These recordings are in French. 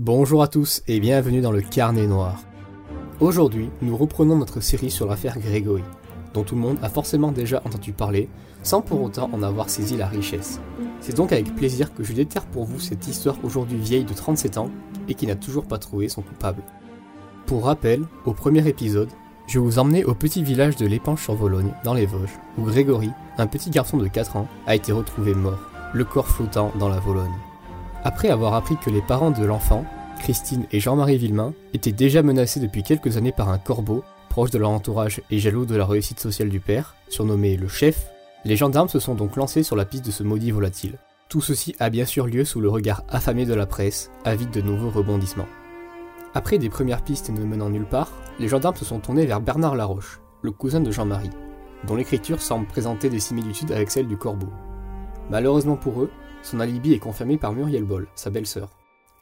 Bonjour à tous et bienvenue dans le Carnet Noir. Aujourd'hui, nous reprenons notre série sur l'affaire Grégory, dont tout le monde a forcément déjà entendu parler, sans pour autant en avoir saisi la richesse. C'est donc avec plaisir que je déterre pour vous cette histoire aujourd'hui vieille de 37 ans et qui n'a toujours pas trouvé son coupable. Pour rappel, au premier épisode, je vous emmenais au petit village de l'Épanche sur Vologne, dans les Vosges, où Grégory, un petit garçon de 4 ans, a été retrouvé mort, le corps flottant dans la Vologne. Après avoir appris que les parents de l'enfant, Christine et Jean-Marie Villemain, étaient déjà menacés depuis quelques années par un corbeau, proche de leur entourage et jaloux de la réussite sociale du père, surnommé le chef, les gendarmes se sont donc lancés sur la piste de ce maudit volatile. Tout ceci a bien sûr lieu sous le regard affamé de la presse, avide de nouveaux rebondissements. Après des premières pistes ne menant nulle part, les gendarmes se sont tournés vers Bernard Laroche, le cousin de Jean-Marie, dont l'écriture semble présenter des similitudes avec celle du corbeau. Malheureusement pour eux, son alibi est confirmé par Muriel Boll, sa belle-sœur.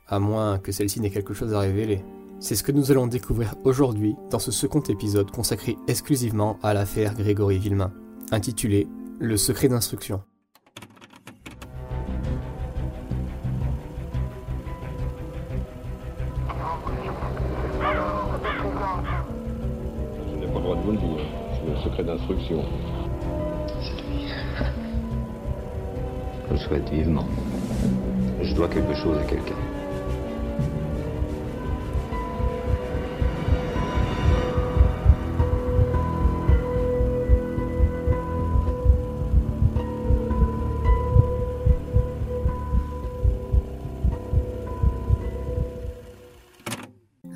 À moins que celle-ci n'ait quelque chose à révéler. C'est ce que nous allons découvrir aujourd'hui dans ce second épisode consacré exclusivement à l'affaire Grégory Villemain, intitulé Le secret d'instruction. Je n'ai pas le droit de vous le dire. C'est le secret d'instruction. C'est lui. Je le souhaite vivement. Je dois quelque chose à quelqu'un.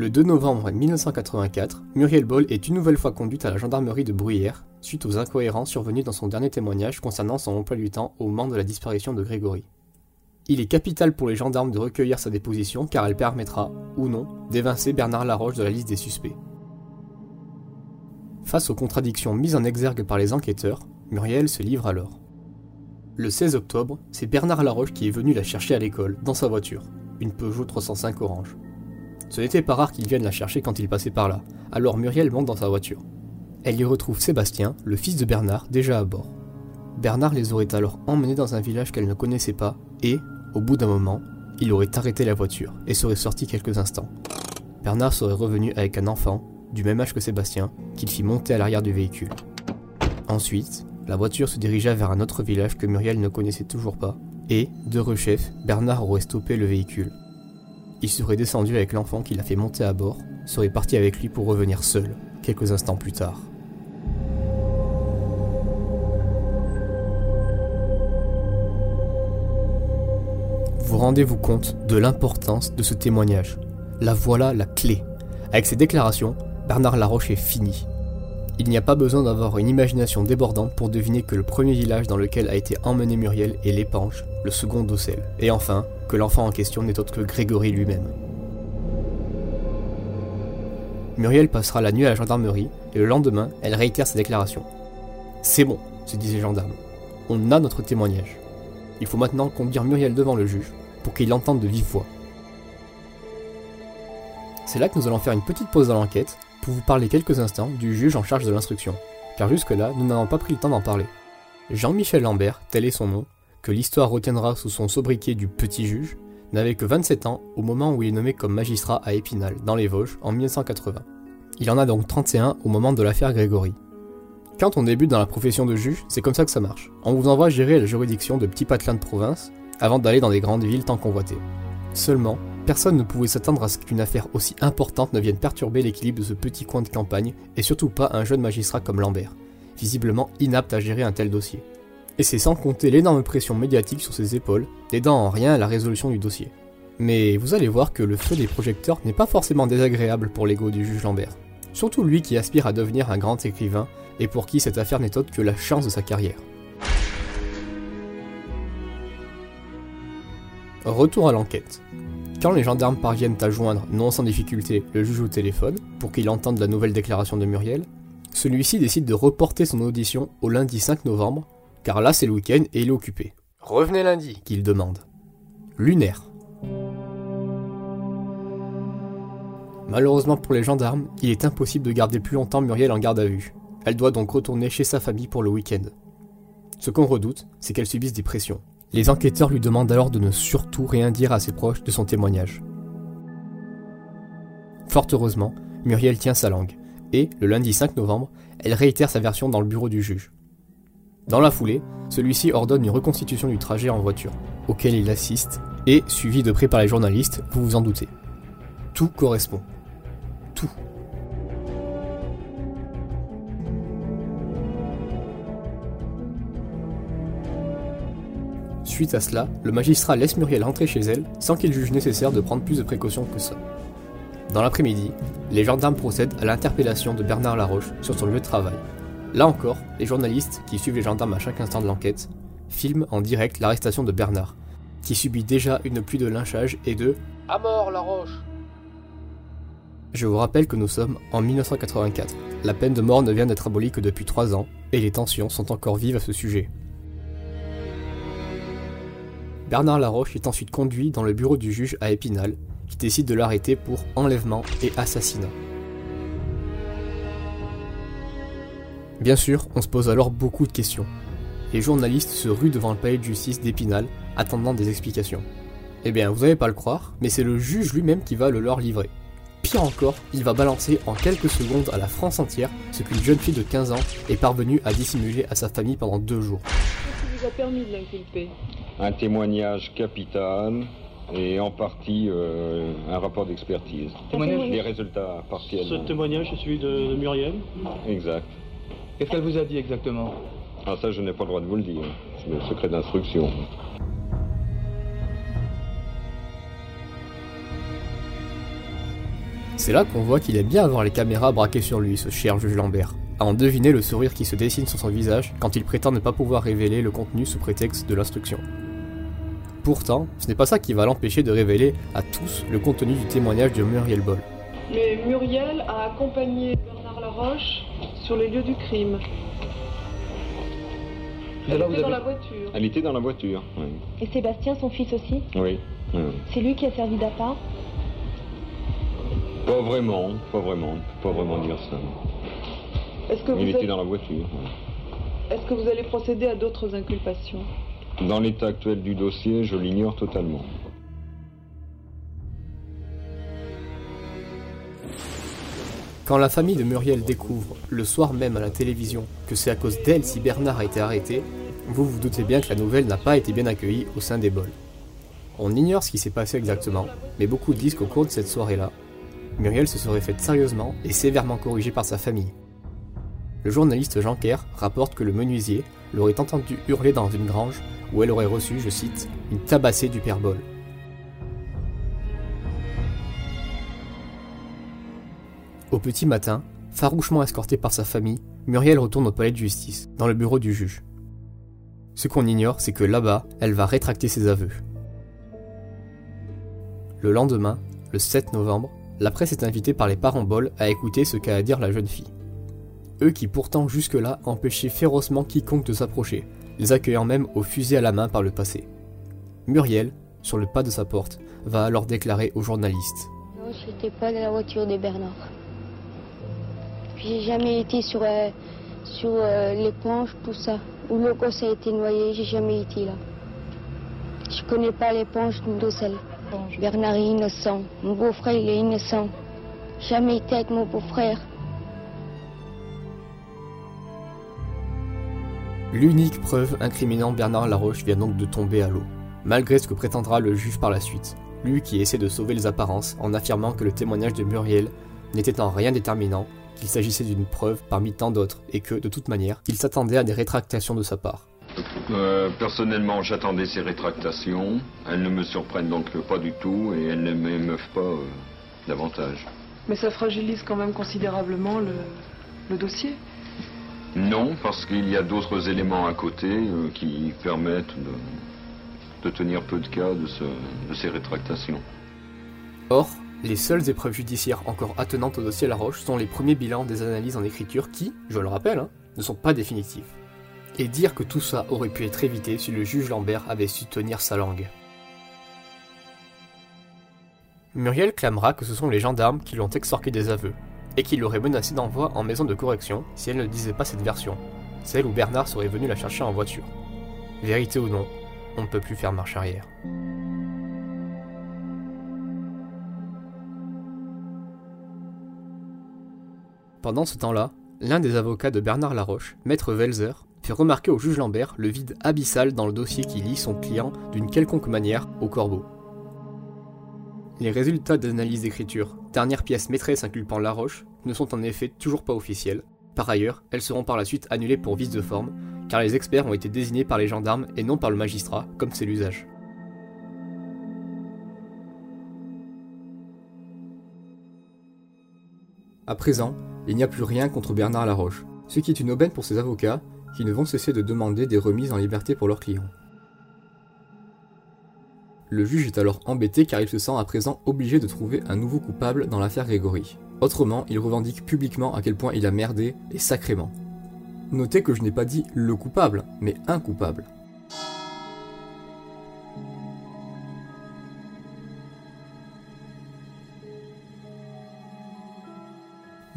Le 2 novembre 1984, Muriel Boll est une nouvelle fois conduite à la gendarmerie de Bruyères suite aux incohérences survenues dans son dernier témoignage concernant son emploi du temps au moment de la disparition de Grégory. Il est capital pour les gendarmes de recueillir sa déposition car elle permettra, ou non, d'évincer Bernard Laroche de la liste des suspects. Face aux contradictions mises en exergue par les enquêteurs, Muriel se livre alors. Le 16 octobre, c'est Bernard Laroche qui est venu la chercher à l'école, dans sa voiture, une Peugeot 305 orange. Ce n'était pas rare qu'il vienne la chercher quand il passait par là, alors Muriel monte dans sa voiture. Elle y retrouve Sébastien, le fils de Bernard, déjà à bord. Bernard les aurait alors emmenés dans un village qu'elle ne connaissait pas, et, au bout d'un moment, il aurait arrêté la voiture et serait sorti quelques instants. Bernard serait revenu avec un enfant, du même âge que Sébastien, qu'il fit monter à l'arrière du véhicule. Ensuite, la voiture se dirigea vers un autre village que Muriel ne connaissait toujours pas, et, de rechef, Bernard aurait stoppé le véhicule. Il serait descendu avec l'enfant qu'il a fait monter à bord, serait parti avec lui pour revenir seul, quelques instants plus tard. Vous rendez-vous compte de l'importance de ce témoignage? La voilà la clé. Avec ces déclarations, Bernard Laroche est fini. Il n'y a pas besoin d'avoir une imagination débordante pour deviner que le premier village dans lequel a été emmené Muriel est l'Épanche, le second d'Ossel, et enfin que l'enfant en question n'est autre que Grégory lui-même. Muriel passera la nuit à la gendarmerie et le lendemain, elle réitère sa déclaration. C'est bon, se disent les gendarmes. On a notre témoignage. Il faut maintenant conduire Muriel devant le juge pour qu'il l'entende de vive voix. C'est là que nous allons faire une petite pause dans l'enquête pour vous parler quelques instants du juge en charge de l'instruction, car jusque-là, nous n'avons pas pris le temps d'en parler. Jean-Michel Lambert, tel est son nom, que l'histoire retiendra sous son sobriquet du petit juge, n'avait que 27 ans au moment où il est nommé comme magistrat à Épinal, dans les Vosges, en 1980. Il en a donc 31 au moment de l'affaire Grégory. Quand on débute dans la profession de juge, c'est comme ça que ça marche. On vous envoie gérer la juridiction de petits patelins de province, avant d'aller dans des grandes villes tant convoitées. Seulement, personne ne pouvait s'attendre à ce qu'une affaire aussi importante ne vienne perturber l'équilibre de ce petit coin de campagne, et surtout pas un jeune magistrat comme Lambert, visiblement inapte à gérer un tel dossier. Et c'est sans compter l'énorme pression médiatique sur ses épaules, n'aidant en rien à la résolution du dossier. Mais vous allez voir que le feu des projecteurs n'est pas forcément désagréable pour l'ego du juge Lambert. Surtout lui qui aspire à devenir un grand écrivain et pour qui cette affaire n'est autre que la chance de sa carrière. Retour à l'enquête. Quand les gendarmes parviennent à joindre, non sans difficulté, le juge au téléphone, pour qu'il entende la nouvelle déclaration de Muriel, celui-ci décide de reporter son audition au lundi 5 novembre, car là c'est le week-end et il est occupé. Revenez lundi, qu'il demande. Lunaire. Malheureusement pour les gendarmes, il est impossible de garder plus longtemps Muriel en garde à vue. Elle doit donc retourner chez sa famille pour le week-end. Ce qu'on redoute, c'est qu'elle subisse des pressions. Les enquêteurs lui demandent alors de ne surtout rien dire à ses proches de son témoignage. Fort heureusement, Muriel tient sa langue, et, le lundi 5 novembre, elle réitère sa version dans le bureau du juge. Dans la foulée, celui-ci ordonne une reconstitution du trajet en voiture, auquel il assiste, et, suivi de près par les journalistes, vous vous en doutez. Tout correspond. Tout. Suite à cela, le magistrat laisse Muriel rentrer chez elle sans qu'il juge nécessaire de prendre plus de précautions que ça. Dans l'après-midi, les gendarmes procèdent à l'interpellation de Bernard Laroche sur son lieu de travail. Là encore, les journalistes, qui suivent les gendarmes à chaque instant de l'enquête, filment en direct l'arrestation de Bernard, qui subit déjà une pluie de lynchage et de À mort Laroche Je vous rappelle que nous sommes en 1984. La peine de mort ne vient d'être abolie que depuis 3 ans, et les tensions sont encore vives à ce sujet. Bernard Laroche est ensuite conduit dans le bureau du juge à Épinal, qui décide de l'arrêter pour enlèvement et assassinat. Bien sûr, on se pose alors beaucoup de questions. Les journalistes se ruent devant le palais de justice d'Épinal, attendant des explications. Eh bien, vous n'allez pas le croire, mais c'est le juge lui-même qui va le leur livrer. Pire encore, il va balancer en quelques secondes à la France entière ce qu'une jeune fille de 15 ans est parvenue à dissimuler à sa famille pendant deux jours. Qu'est-ce qui vous a permis de Un témoignage capital et en partie euh, un rapport d'expertise. Témoignage Les résultats partiels. Ce témoignage est celui de, de Muriel. Exact. Qu'est-ce qu'elle vous a dit exactement? Ah ça, je n'ai pas le droit de vous le dire. C'est le secret d'instruction. C'est là qu'on voit qu'il aime bien avoir les caméras braquées sur lui, ce cher juge Lambert, à en deviner le sourire qui se dessine sur son visage quand il prétend ne pas pouvoir révéler le contenu sous prétexte de l'instruction. Pourtant, ce n'est pas ça qui va l'empêcher de révéler à tous le contenu du témoignage de Muriel Boll. Mais Muriel a accompagné Bernard Laroche sur les lieux du crime. Elle était vous dans avez- la voiture. Elle était dans la voiture. Oui. Et Sébastien, son fils aussi Oui. oui. C'est lui qui a servi d'appât Pas vraiment, pas vraiment. Pas vraiment dire ça. Est-ce que, vous Il était êtes- dans la voiture. oui. est-ce que vous allez procéder à d'autres inculpations? Dans l'état actuel du dossier, je l'ignore totalement. Quand la famille de Muriel découvre, le soir même à la télévision, que c'est à cause d'elle si Bernard a été arrêté, vous vous doutez bien que la nouvelle n'a pas été bien accueillie au sein des bols. On ignore ce qui s'est passé exactement, mais beaucoup disent qu'au cours de cette soirée-là, Muriel se serait faite sérieusement et sévèrement corrigée par sa famille. Le journaliste Jean Kerr rapporte que le menuisier l'aurait entendu hurler dans une grange où elle aurait reçu, je cite, une tabassée du père Boll. Au petit matin, farouchement escortée par sa famille, Muriel retourne au palais de justice, dans le bureau du juge. Ce qu'on ignore, c'est que là-bas, elle va rétracter ses aveux. Le lendemain, le 7 novembre, la presse est invitée par les parents Boll à écouter ce qu'a à dire la jeune fille. Eux qui pourtant jusque-là empêchaient férocement quiconque de s'approcher, les accueillant même au fusil à la main par le passé. Muriel, sur le pas de sa porte, va alors déclarer aux journalistes. Non, j'étais pas dans la voiture de Bernard. J'ai jamais été sur, euh, sur euh, l'éponge, tout ça. Où le gosse a été noyé, j'ai jamais été là. Je connais pas l'éponge d'eau sel. Bernard est innocent. Mon beau-frère, il est innocent. Jamais été avec mon beau-frère. L'unique preuve incriminant Bernard Laroche vient donc de tomber à l'eau, malgré ce que prétendra le juge par la suite, lui qui essaie de sauver les apparences en affirmant que le témoignage de Muriel n'était en rien déterminant, qu'il s'agissait d'une preuve parmi tant d'autres, et que, de toute manière, il s'attendait à des rétractations de sa part. Euh, personnellement, j'attendais ces rétractations. Elles ne me surprennent donc pas du tout et elles ne m'émeuvent pas euh, davantage. Mais ça fragilise quand même considérablement le, le dossier. Non, parce qu'il y a d'autres éléments à côté euh, qui permettent de, tenir peu de cas de, ce- de ces rétractations. Or, les seules épreuves judiciaires encore attenantes au dossier Laroche sont les premiers bilans des analyses en écriture qui, je le rappelle, hein, ne sont pas définitifs. Et dire que tout ça aurait pu être évité si le juge Lambert avait su tenir sa langue. Muriel clamera que ce sont les gendarmes qui l'ont extorqué des aveux, et qui l'auraient menacé d'envoi en maison de correction si elle ne disait pas cette version, celle où Bernard serait venu la chercher en voiture. Vérité ou non, on ne peut plus faire marche arrière. Pendant ce temps-là, l'un des avocats de Bernard Laroche, maître Welzer, fait remarquer au juge Lambert le vide abyssal dans le dossier qui lie son client d'une quelconque manière au corbeau. Les résultats d'analyse d'écriture, dernière pièce maîtresse inculpant Laroche, ne sont en effet toujours pas officiels. Par ailleurs, elles seront par la suite annulées pour vice de forme, car les experts ont été désignés par les gendarmes et non par le magistrat, comme c'est l'usage. À présent, il n'y a plus rien contre Bernard Laroche, ce qui est une aubaine pour ses avocats, qui ne vont cesser de demander des remises en liberté pour leurs clients. Le juge est alors embêté car il se sent à présent obligé de trouver un nouveau coupable dans l'affaire Grégory. Autrement, il revendique publiquement à quel point il a merdé, et sacrément. Notez que je n'ai pas dit le coupable, mais un coupable.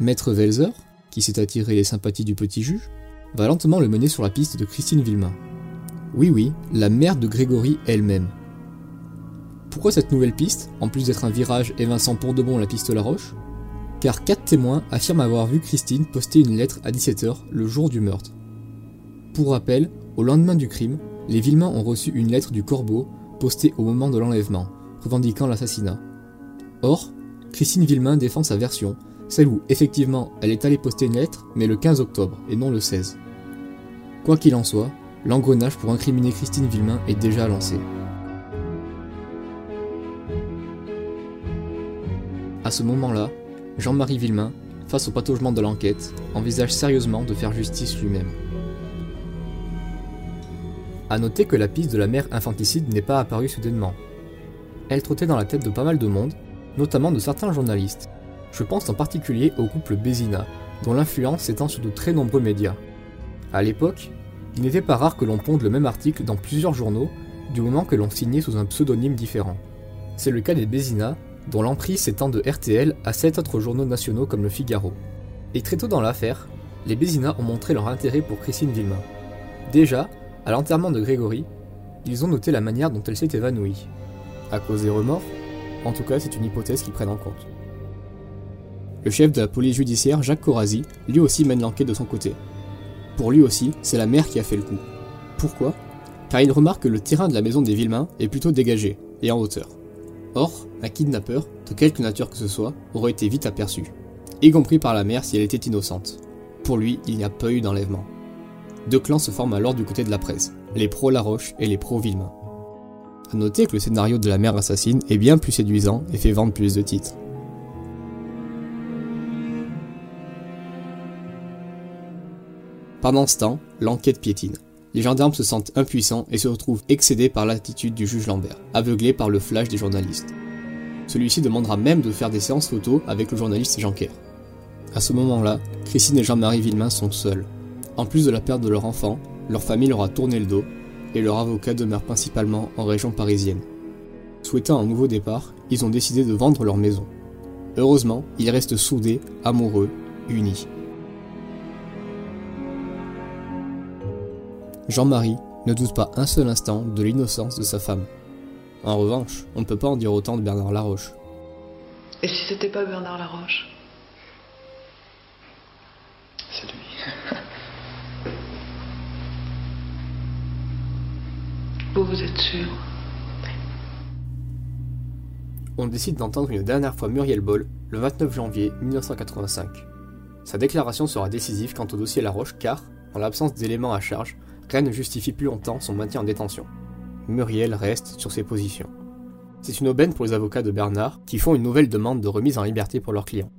Maître Welzer, qui s'est attiré les sympathies du petit juge, va lentement le mener sur la piste de Christine Villemain. Oui oui, la mère de Grégory elle-même. Pourquoi cette nouvelle piste, en plus d'être un virage évinçant pour de bon la piste La Roche Car quatre témoins affirment avoir vu Christine poster une lettre à 17h le jour du meurtre. Pour rappel, au lendemain du crime, les Villemain ont reçu une lettre du Corbeau postée au moment de l'enlèvement, revendiquant l'assassinat. Or, Christine Villemain défend sa version, celle où effectivement elle est allée poster une lettre, mais le 15 octobre et non le 16. Quoi qu'il en soit, l'engrenage pour incriminer Christine Villemain est déjà lancé. À ce moment-là, Jean-Marie Villemain, face au pataugement de l'enquête, envisage sérieusement de faire justice lui-même. A noter que la piste de la mère infanticide n'est pas apparue soudainement. Elle trottait dans la tête de pas mal de monde, notamment de certains journalistes. Je pense en particulier au couple Bézina, dont l'influence s'étend sur de très nombreux médias. À l'époque, il n'était pas rare que l'on ponde le même article dans plusieurs journaux, du moment que l'on signait sous un pseudonyme différent. C'est le cas des Bézina, dont l'emprise s'étend de RTL à sept autres journaux nationaux comme le Figaro. Et très tôt dans l'affaire, les Bézina ont montré leur intérêt pour Christine Villemain. Déjà, à l'enterrement de Grégory, ils ont noté la manière dont elle s'est évanouie. À cause des remords En tout cas, c'est une hypothèse qu'ils prennent en compte. Le chef de la police judiciaire, Jacques Corazzi, lui aussi mène l'enquête de son côté. Pour lui aussi, c'est la mère qui a fait le coup. Pourquoi? Car il remarque que le terrain de la maison des Villemain est plutôt dégagé et en hauteur. Or, un kidnappeur, de quelque nature que ce soit, aurait été vite aperçu, y compris par la mère si elle était innocente. Pour lui, il n'y a pas eu d'enlèvement. Deux clans se forment alors du côté de la presse, les pros Laroche et les pros Villemain. A noter que le scénario de la mère assassine est bien plus séduisant et fait vendre plus de titres. Pendant ce temps, l'enquête piétine. Les gendarmes se sentent impuissants et se retrouvent excédés par l'attitude du juge Lambert, aveuglé par le flash des journalistes. Celui-ci demandera même de faire des séances photos avec le journaliste Jean Kerr. À ce moment-là, Christine et Jean-Marie Villemain sont seuls. En plus de la perte de leur enfant, leur famille leur a tourné le dos et leur avocat demeure principalement en région parisienne. Souhaitant un nouveau départ, ils ont décidé de vendre leur maison. Heureusement, ils restent soudés, amoureux, unis. Jean-Marie ne doute pas un seul instant de l'innocence de sa femme. En revanche, on ne peut pas en dire autant de Bernard Laroche. Et si c'était pas Bernard Laroche? C'est lui. Vous, vous êtes sûr? On décide d'entendre une dernière fois Muriel Boll le 29 janvier 1985. Sa déclaration sera décisive quant au dossier Laroche car, en l'absence d'éléments à charge, rien ne justifie plus longtemps son maintien en détention. Muriel reste sur ses positions. C'est une aubaine pour les avocats de Bernard qui font une nouvelle demande de remise en liberté pour leurs clients.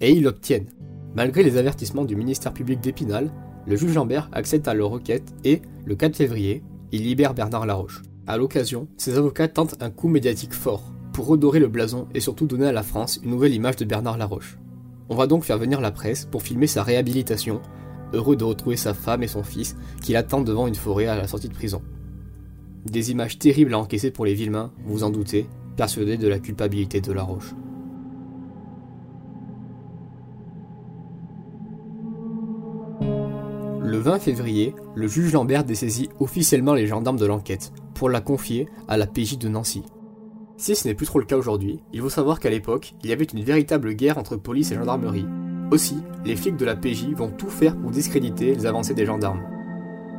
Et ils l'obtiennent. Malgré les avertissements du ministère public d'Épinal, le juge Lambert accepte à leur requête et, le 4 février, il libère Bernard Laroche. À l'occasion, ses avocats tentent un coup médiatique fort pour redorer le blason et surtout donner à la France une nouvelle image de Bernard Laroche. On va donc faire venir la presse pour filmer sa réhabilitation, heureux de retrouver sa femme et son fils qui l'attendent devant une forêt à la sortie de prison. Des images terribles à encaisser pour les Villemains, vous en doutez, persuadés de la culpabilité de Laroche. Le 20 février, le juge Lambert dessaisit officiellement les gendarmes de l'enquête pour la confier à la PJ de Nancy. Si ce n'est plus trop le cas aujourd'hui, il faut savoir qu'à l'époque, il y avait une véritable guerre entre police et gendarmerie. Aussi, les flics de la PJ vont tout faire pour discréditer les avancées des gendarmes.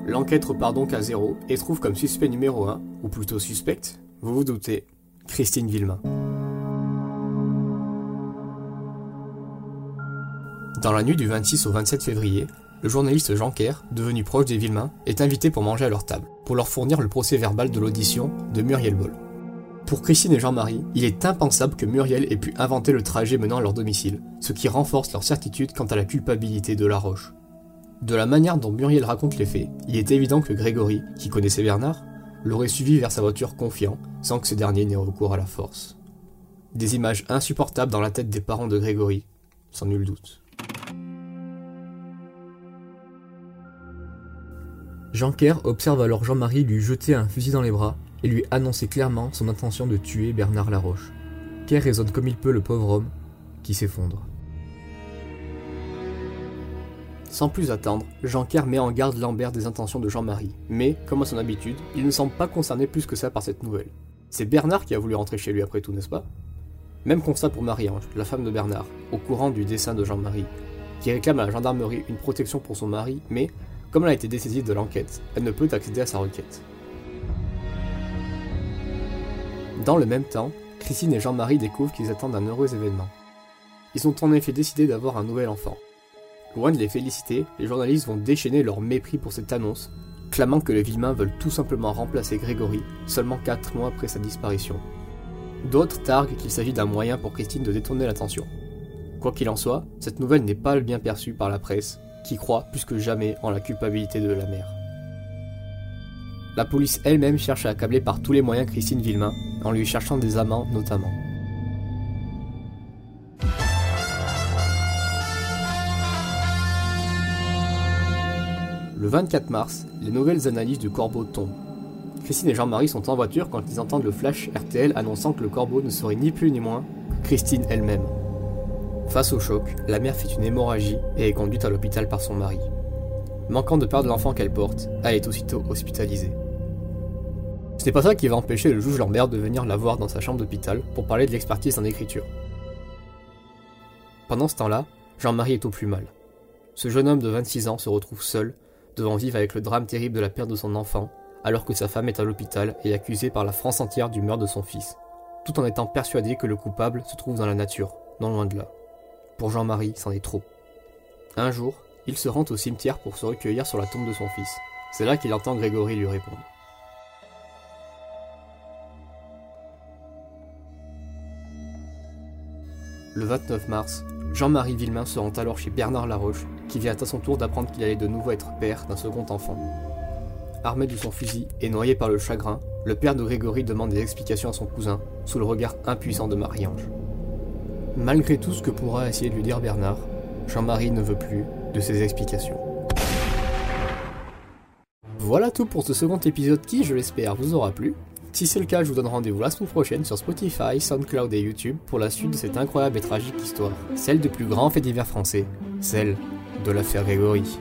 L'enquête repart donc à zéro et trouve comme suspect numéro 1, ou plutôt suspecte, vous vous doutez, Christine Villemain. Dans la nuit du 26 au 27 février, le journaliste Jean Kerr, devenu proche des Villemains, est invité pour manger à leur table, pour leur fournir le procès verbal de l'audition de Muriel Boll. Pour Christine et Jean-Marie, il est impensable que Muriel ait pu inventer le trajet menant à leur domicile, ce qui renforce leur certitude quant à la culpabilité de La Roche. De la manière dont Muriel raconte les faits, il est évident que Grégory, qui connaissait Bernard, l'aurait suivi vers sa voiture confiant, sans que ce dernier n'ait recours à la force. Des images insupportables dans la tête des parents de Grégory, sans nul doute. Jean Kerr observe alors Jean-Marie lui jeter un fusil dans les bras et lui annoncer clairement son intention de tuer Bernard Laroche. Kerr raisonne comme il peut le pauvre homme, qui s'effondre. Sans plus attendre, Jean Kerr met en garde Lambert des intentions de Jean-Marie, mais, comme à son habitude, il ne semble pas concerné plus que ça par cette nouvelle. C'est Bernard qui a voulu rentrer chez lui après tout, n'est-ce pas? Même constat pour Marie-Ange, la femme de Bernard, au courant du dessin de Jean-Marie, qui réclame à la gendarmerie une protection pour son mari, mais, comme elle a été dessaisie de l'enquête, elle ne peut accéder à sa requête. Dans le même temps, Christine et Jean-Marie découvrent qu'ils attendent un heureux événement. Ils ont en effet décidé d'avoir un nouvel enfant. Loin de les féliciter, les journalistes vont déchaîner leur mépris pour cette annonce, clamant que les Villemains veulent tout simplement remplacer Grégory seulement 4 mois après sa disparition. D'autres targuent qu'il s'agit d'un moyen pour Christine de détourner l'attention. Quoi qu'il en soit, cette nouvelle n'est pas bien perçue par la presse, qui croit plus que jamais en la culpabilité de la mère. La police elle-même cherche à accabler par tous les moyens Christine Villemain, en lui cherchant des amants notamment. Le 24 mars, les nouvelles analyses du corbeau tombent. Christine et Jean-Marie sont en voiture quand ils entendent le flash RTL annonçant que le corbeau ne serait ni plus ni moins que Christine elle-même. Face au choc, la mère fait une hémorragie et est conduite à l'hôpital par son mari. Manquant de perdre l'enfant qu'elle porte, elle est aussitôt hospitalisée. Ce n'est pas ça qui va empêcher le juge Lambert de venir la voir dans sa chambre d'hôpital pour parler de l'expertise en écriture. Pendant ce temps-là, Jean-Marie est au plus mal. Ce jeune homme de 26 ans se retrouve seul, devant vivre avec le drame terrible de la perte de son enfant, alors que sa femme est à l'hôpital et accusée par la France entière du meurtre de son fils, tout en étant persuadé que le coupable se trouve dans la nature, non loin de là. Pour Jean-Marie, c'en est trop. Un jour, il se rend au cimetière pour se recueillir sur la tombe de son fils. C'est là qu'il entend Grégory lui répondre. Le 29 mars, Jean-Marie Villemain se rend alors chez Bernard Laroche, qui vient à son tour d'apprendre qu'il allait de nouveau être père d'un second enfant. Armé de son fusil et noyé par le chagrin, le père de Grégory demande des explications à son cousin, sous le regard impuissant de Marie-Ange. Malgré tout ce que pourra essayer de lui dire Bernard, Jean-Marie ne veut plus de ses explications. Voilà tout pour ce second épisode qui, je l'espère, vous aura plu. Si c'est le cas, je vous donne rendez-vous la semaine prochaine sur Spotify, SoundCloud et YouTube pour la suite de cette incroyable et tragique histoire, celle du plus grand fait divers français, celle de l'affaire Grégory.